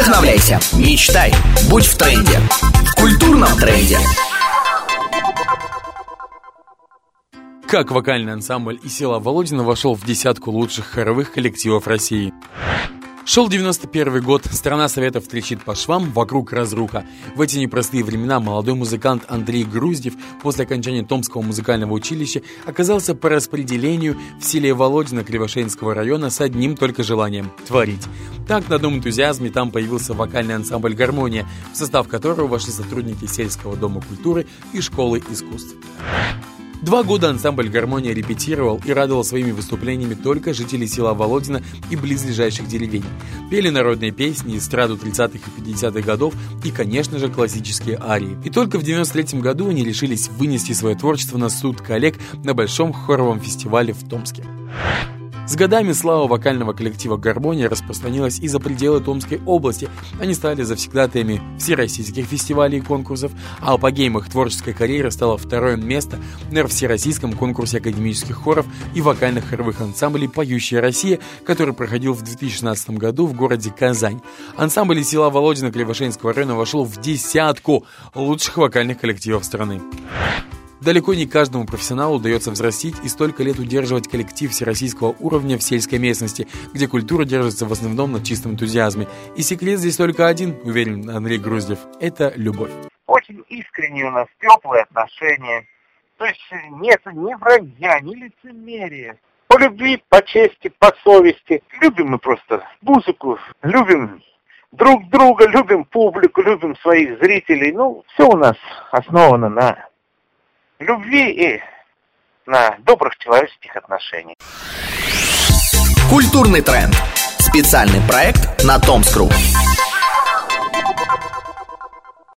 Вдохновляйся, мечтай, будь в тренде. В культурном тренде. Как вокальный ансамбль и села Володина вошел в десятку лучших хоровых коллективов России. Шел 91 год, страна Советов трещит по швам, вокруг разруха. В эти непростые времена молодой музыкант Андрей Груздев после окончания Томского музыкального училища оказался по распределению в селе Володино Кривошеинского района с одним только желанием – творить. Так, на одном энтузиазме там появился вокальный ансамбль «Гармония», в состав которого вошли сотрудники сельского дома культуры и школы искусств. Два года ансамбль «Гармония» репетировал и радовал своими выступлениями только жителей села Володина и близлежащих деревень. Пели народные песни, эстраду 30-х и 50-х годов и, конечно же, классические арии. И только в 93 году они решились вынести свое творчество на суд коллег на Большом хоровом фестивале в Томске. С годами слава вокального коллектива «Гармония» распространилась и за пределы Томской области. Они стали завсегдатаями всероссийских фестивалей и конкурсов, а апогеем их творческой карьеры стало второе место на Всероссийском конкурсе академических хоров и вокальных хоровых ансамблей «Поющая Россия», который проходил в 2016 году в городе Казань. Ансамбль из села Володина Кривошеинского района вошел в десятку лучших вокальных коллективов страны. Далеко не каждому профессионалу удается взрастить и столько лет удерживать коллектив всероссийского уровня в сельской местности, где культура держится в основном на чистом энтузиазме. И секрет здесь только один, уверен Андрей Груздев, это любовь. Очень искренние у нас теплые отношения. То есть нет ни вранья, ни лицемерия. По любви, по чести, по совести. Любим мы просто музыку, любим друг друга, любим публику, любим своих зрителей. Ну, все у нас основано на любви и на добрых человеческих отношениях. Культурный тренд. Специальный проект на Томскру.